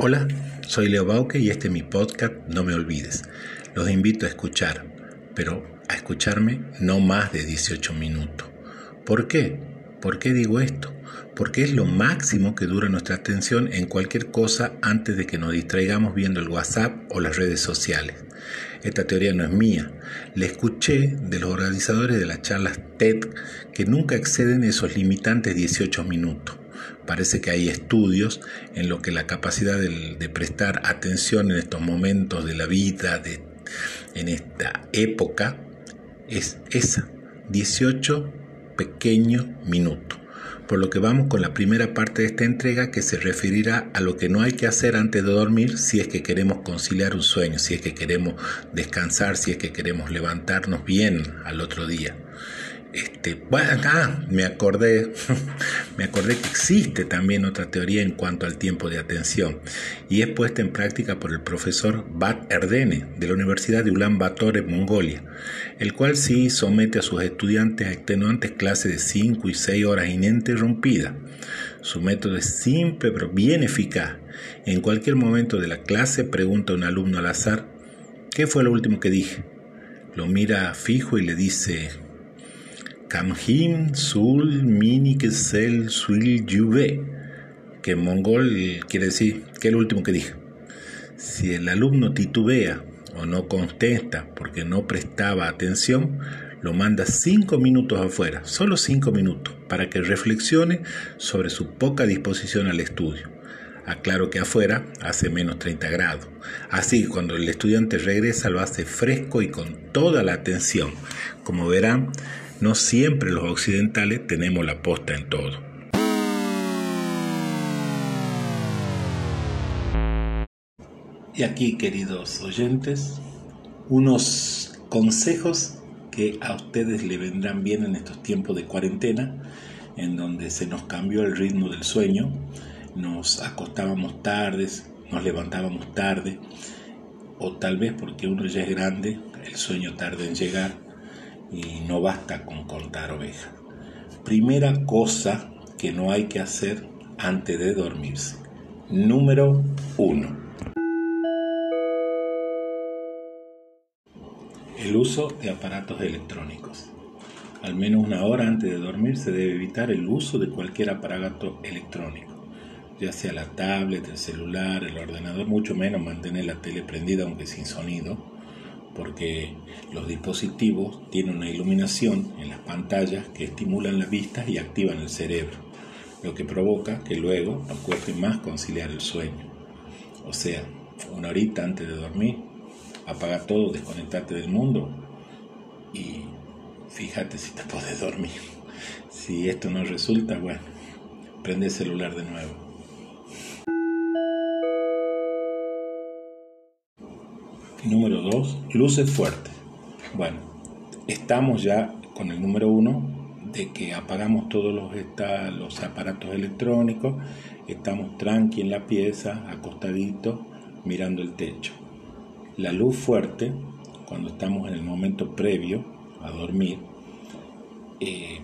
Hola, soy Leo Bauke y este es mi podcast No me olvides. Los invito a escuchar, pero a escucharme no más de 18 minutos. ¿Por qué? ¿Por qué digo esto? Porque es lo máximo que dura nuestra atención en cualquier cosa antes de que nos distraigamos viendo el WhatsApp o las redes sociales. Esta teoría no es mía, la escuché de los organizadores de las charlas TED que nunca exceden esos limitantes 18 minutos. Parece que hay estudios en los que la capacidad de, prestar atención en estos momentos de la vida, de, en esta época, es esa, 18 pequeños minutos. Por lo que vamos con la primera parte de esta entrega que se referirá a lo que no hay que hacer antes de dormir si es que queremos conciliar un sueño, si es que queremos descansar, si es que queremos levantarnos bien al otro día. Este, bueno, ah, me acordé, me acordé que existe también otra teoría en cuanto al tiempo de atención y es puesta en práctica por el profesor Bat Erdene de la Universidad de Ulan Bator en Mongolia, el cual sí somete a sus estudiantes a extenuantes clases de 5 y 6 horas ininterrumpidas. Su método es simple pero bien eficaz. En cualquier momento de la clase pregunta a un alumno al azar, ¿qué fue lo último que dije? Lo mira fijo y le dice, Kamhim Sul Minikesel Suil Yuve, que mongol quiere decir que es lo último que dije. Si el alumno titubea o no contesta porque no prestaba atención, lo manda cinco minutos afuera, solo cinco minutos, para que reflexione sobre su poca disposición al estudio. Aclaro que afuera hace menos 30 grados. Así, cuando el estudiante regresa, lo hace fresco y con toda la atención. Como verán, no siempre los occidentales tenemos la posta en todo. Y aquí, queridos oyentes, unos consejos que a ustedes le vendrán bien en estos tiempos de cuarentena, en donde se nos cambió el ritmo del sueño, nos acostábamos tardes, nos levantábamos tarde, o tal vez porque uno ya es grande, el sueño tarda en llegar, y no basta con contar ovejas. Primera cosa que no hay que hacer antes de dormirse. Número uno. El uso de aparatos electrónicos. Al menos una hora antes de dormir se debe evitar el uso de cualquier aparato electrónico, ya sea la tablet, el celular, el ordenador, mucho menos mantener la tele prendida aunque sin sonido, porque los dispositivos tienen una iluminación en las pantallas que estimulan la vista y activan el cerebro, lo que provoca que luego nos cueste más conciliar el sueño. O sea, una horita antes de dormir, apaga todo, desconectate del mundo y fíjate si te puedes dormir. Si esto no resulta, bueno, prende el celular de nuevo. Número 2, luces fuertes. Bueno, estamos ya con el número 1 de que apagamos todos los, los aparatos electrónicos, estamos tranqui en la pieza, acostaditos, mirando el techo. La luz fuerte, cuando estamos en el momento previo a dormir, eh,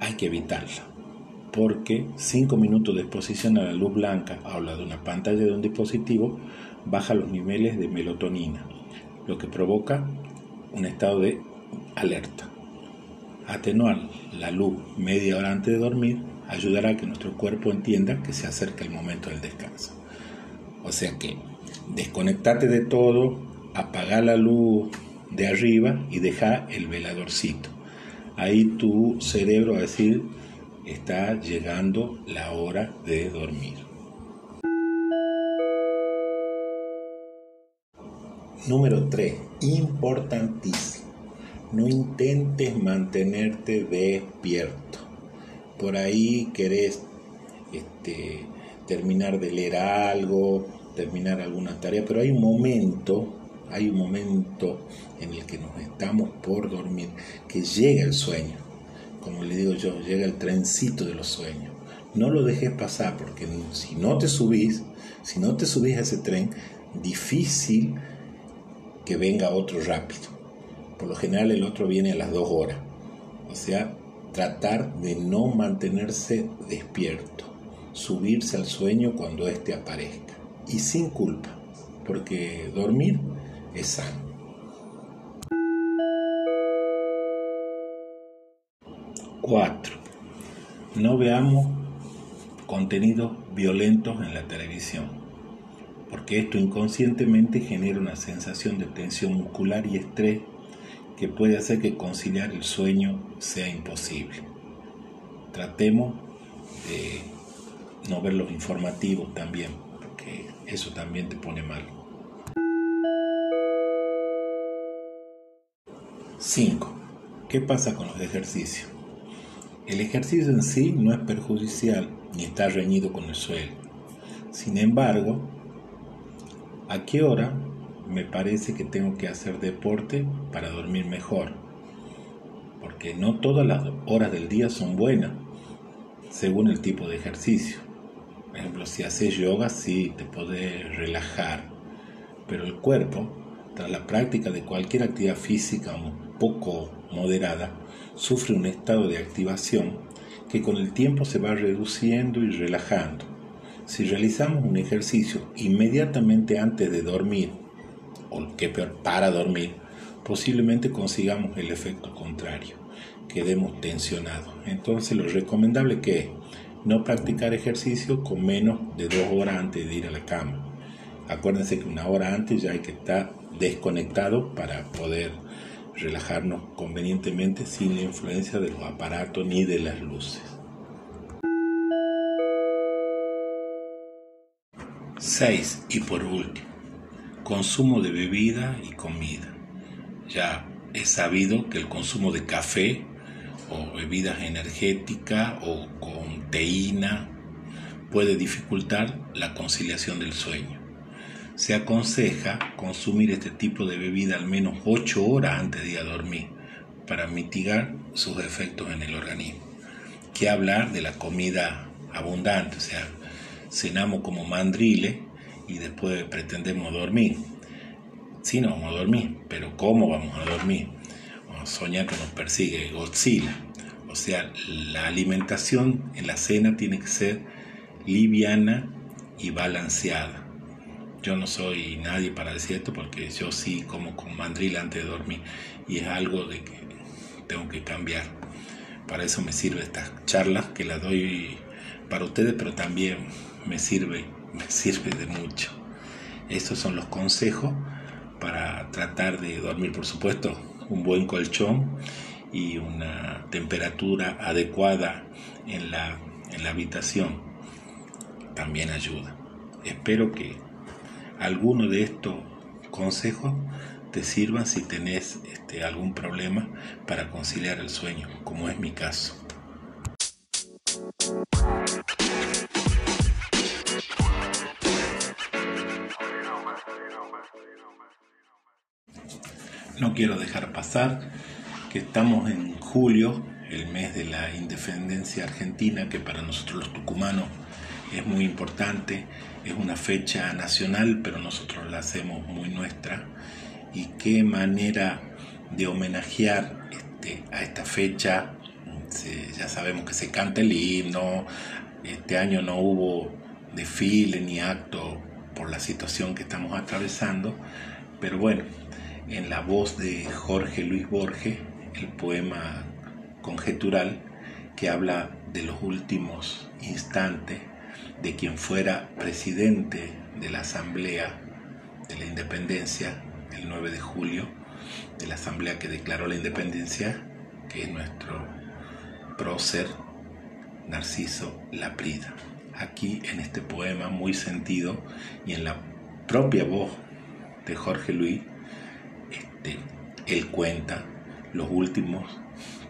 hay que evitarla, porque 5 minutos de exposición a la luz blanca, habla de una pantalla de un dispositivo, baja los niveles de melatonina, lo que provoca un estado de alerta. Atenuar la luz media hora antes de dormir ayudará a que nuestro cuerpo entienda que se acerca el momento del descanso. O sea que desconectate de todo, apaga la luz de arriba y deja el veladorcito. Ahí tu cerebro va a decir, está llegando la hora de dormir. Número 3. Importantísimo. No intentes mantenerte despierto. Por ahí querés este, terminar de leer algo, terminar alguna tarea, pero hay un momento, hay un momento en el que nos estamos por dormir, que llega el sueño. Como le digo yo, llega el trencito de los sueños. No lo dejes pasar, porque si no te subís, si no te subís a ese tren, difícil que venga otro rápido. Por lo general el otro viene a las dos horas. O sea, tratar de no mantenerse despierto, subirse al sueño cuando éste aparezca y sin culpa, porque dormir es sano. 4. No veamos contenidos violentos en la televisión, porque esto inconscientemente genera una sensación de tensión muscular y estrés que puede hacer que conciliar el sueño sea imposible. Tratemos de no ver los informativos también, porque eso también te pone mal. 5. ¿Qué pasa con los ejercicios? El ejercicio en sí no es perjudicial ni está reñido con el suelo. Sin embargo, ¿a qué hora me parece que tengo que hacer deporte para dormir mejor? Porque no todas las horas del día son buenas, según el tipo de ejercicio. Por ejemplo, si haces yoga, sí, te puedes relajar, pero el cuerpo, tras la práctica de cualquier actividad física poco moderada, sufre un estado de activación que con el tiempo se va reduciendo y relajando. Si realizamos un ejercicio inmediatamente antes de dormir, o que peor, para dormir, posiblemente consigamos el efecto contrario, quedemos tensionados. Entonces lo recomendable es no practicar ejercicio con menos de dos horas antes de ir a la cama. Acuérdense que una hora antes ya hay que estar desconectado para poder relajarnos convenientemente sin la influencia de los aparatos ni de las luces. 6. Y por último, consumo de bebida y comida. Ya es sabido que el consumo de café o bebidas energéticas o con teína puede dificultar la conciliación del sueño se aconseja consumir este tipo de bebida al menos 8 horas antes de ir a dormir para mitigar sus efectos en el organismo. Que hablar de la comida abundante, o sea, cenamos como mandriles y después pretendemos dormir. Sí, no vamos a dormir, pero ¿cómo vamos a dormir? Vamos soñar que nos persigue Godzilla. O sea, la alimentación en la cena tiene que ser liviana y balanceada yo no soy nadie para decir esto porque yo sí como con mandril antes de dormir y es algo de que tengo que cambiar. Para eso me sirve estas charlas que las doy para ustedes, pero también me sirve, me sirve de mucho. Estos son los consejos para tratar de dormir, por supuesto, un buen colchón y una temperatura adecuada en la, en la habitación también ayuda. Espero que alguno de estos consejos te sirvan si tenés este, algún problema para conciliar el sueño, como es mi caso. No quiero dejar pasar que estamos en julio, el mes de la independencia argentina, que para nosotros los tucumanos es muy importante, es una fecha nacional, pero nosotros la hacemos muy nuestra. Y qué manera de homenajear este, a esta fecha. ya sabemos que se canta el himno, este año no hubo desfile ni acto por la situación que estamos atravesando, pero bueno, en la voz de Jorge Luis Borges, el poema conjetural que habla de los últimos instantes de quien fuera presidente de la Asamblea de la Independencia el 9 de julio, de la Asamblea que declaró la Independencia, que es nuestro prócer Narciso Laprida. Aquí en este poema muy sentido y en la propia voz de Jorge Luis, este, él cuenta los últimos,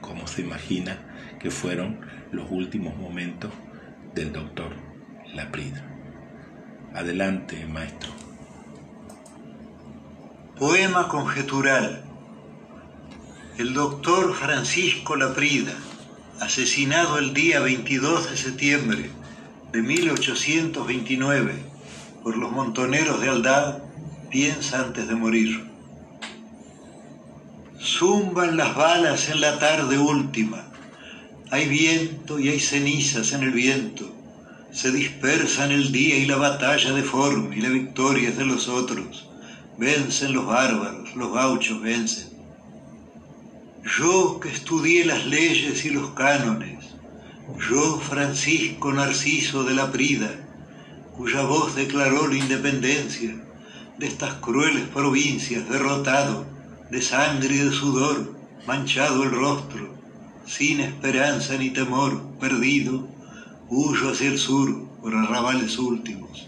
como se imagina, que fueron los últimos momentos del doctor Laprida. Adelante, maestro. Poema conjetural. El doctor Francisco Laprida, asesinado el día 22 de septiembre de 1829 por los montoneros de Aldad, piensa antes de morir. Zumban las balas en la tarde última. Hay viento y hay cenizas en el viento Se dispersan el día y la batalla deforme y la victoria es de los otros. Vencen los bárbaros, los gauchos vencen. Yo que estudié las leyes y los cánones, yo Francisco Narciso de la Prida, cuya voz declaró la independencia de estas crueles provincias, derrotado, de sangre y de sudor, manchado el rostro, sin esperanza ni temor, perdido, huyo hacia el sur por arrabales últimos.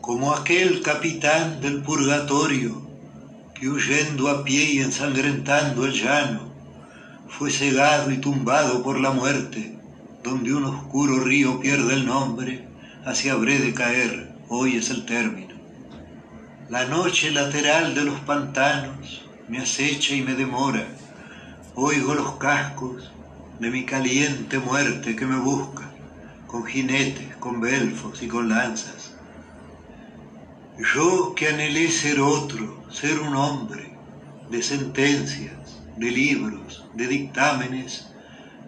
Como aquel capitán del purgatorio que huyendo a pie y ensangrentando el llano, fue cegado y tumbado por la muerte, donde un oscuro río pierde el nombre, hacia habré de caer, hoy es el término. La noche lateral de los pantanos me acecha y me demora, oigo los cascos de mi caliente muerte que me busca, con jinetes, con belfos y con lanzas. Yo que anhelé ser otro, ser un hombre, de sentencias, de libros, de dictámenes,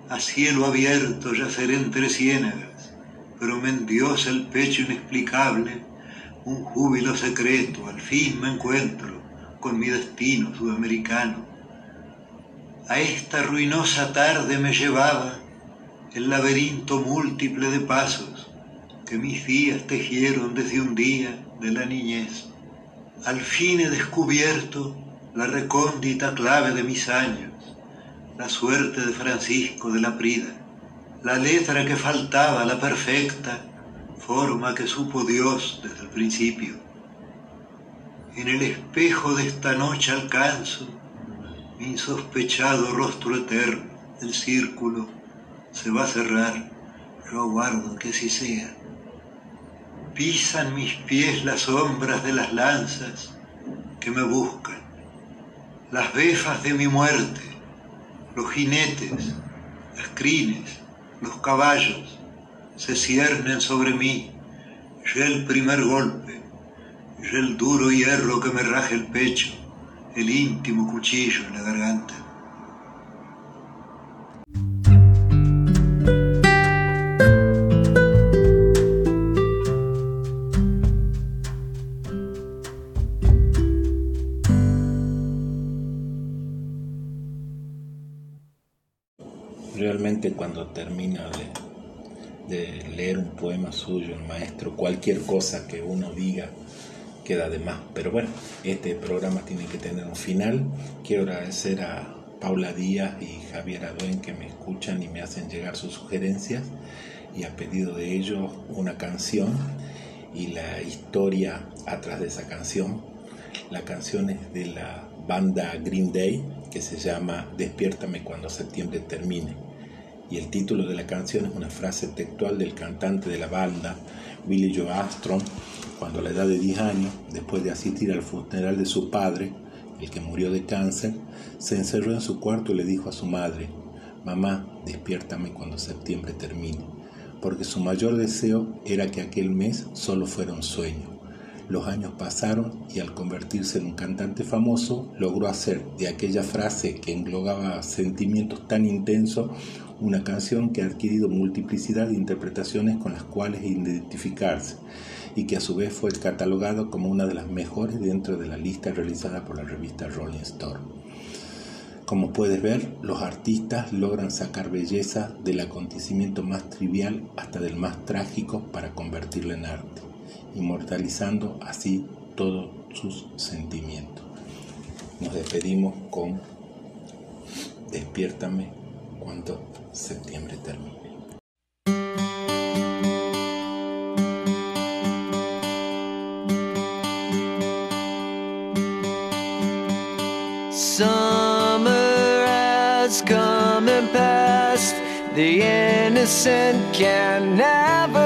a cielo abierto yacer entre ciénagas, pero me endiosa el pecho inexplicable, un júbilo secreto, al fin me encuentro con mi destino sudamericano a esta ruinosa tarde me llevaba el laberinto múltiple de pasos que mis días tejieron desde un día de la niñez. Al fin he descubierto la recóndita clave de mis años, la suerte de Francisco de la Prida, la letra que faltaba, la perfecta forma que supo Dios desde el principio. En el espejo de esta noche alcanzo mi insospechado rostro eterno, el círculo se va a cerrar, yo aguardo que así sea. Pisan mis pies las sombras de las lanzas que me buscan, las befas de mi muerte, los jinetes, las crines, los caballos se ciernen sobre mí, ya el primer golpe, ya el duro hierro que me raje el pecho el íntimo cuchillo en la garganta. Realmente cuando termina de, leer un poema suyo, el maestro, cualquier cosa que uno diga, queda de más. Pero bueno, este programa tiene que tener un final. Quiero agradecer a Paula Díaz y Javier Aduen que me escuchan y me hacen llegar sus sugerencias y a pedido de ellos una canción y la historia atrás de esa canción. La canción es de la banda Green Day que se llama Despiértame cuando septiembre termine. Y el título de la canción es una frase textual del cantante de la banda, Billy Joe Armstrong, cuando a la edad de 10 años, después de asistir al funeral de su padre, el que murió de cáncer, se encerró en su cuarto y le dijo a su madre, Mamá, despiértame cuando septiembre termine, porque su mayor deseo era que aquel mes solo fuera un sueño. Los años pasaron y al convertirse en un cantante famoso, logró hacer de aquella frase que englobaba sentimientos tan intensos una canción que ha adquirido multiplicidad de interpretaciones con las cuales identificarse y que a su vez fue catalogado como una de las mejores dentro de la lista realizada por la revista Rolling Stone. Como puedes ver, los artistas logran sacar belleza del acontecimiento más trivial hasta del más trágico para convertirlo en arte, inmortalizando así todos sus sentimientos. Nos despedimos con Despiértame cuando septiembre termine. Summer has come and passed. The innocent can never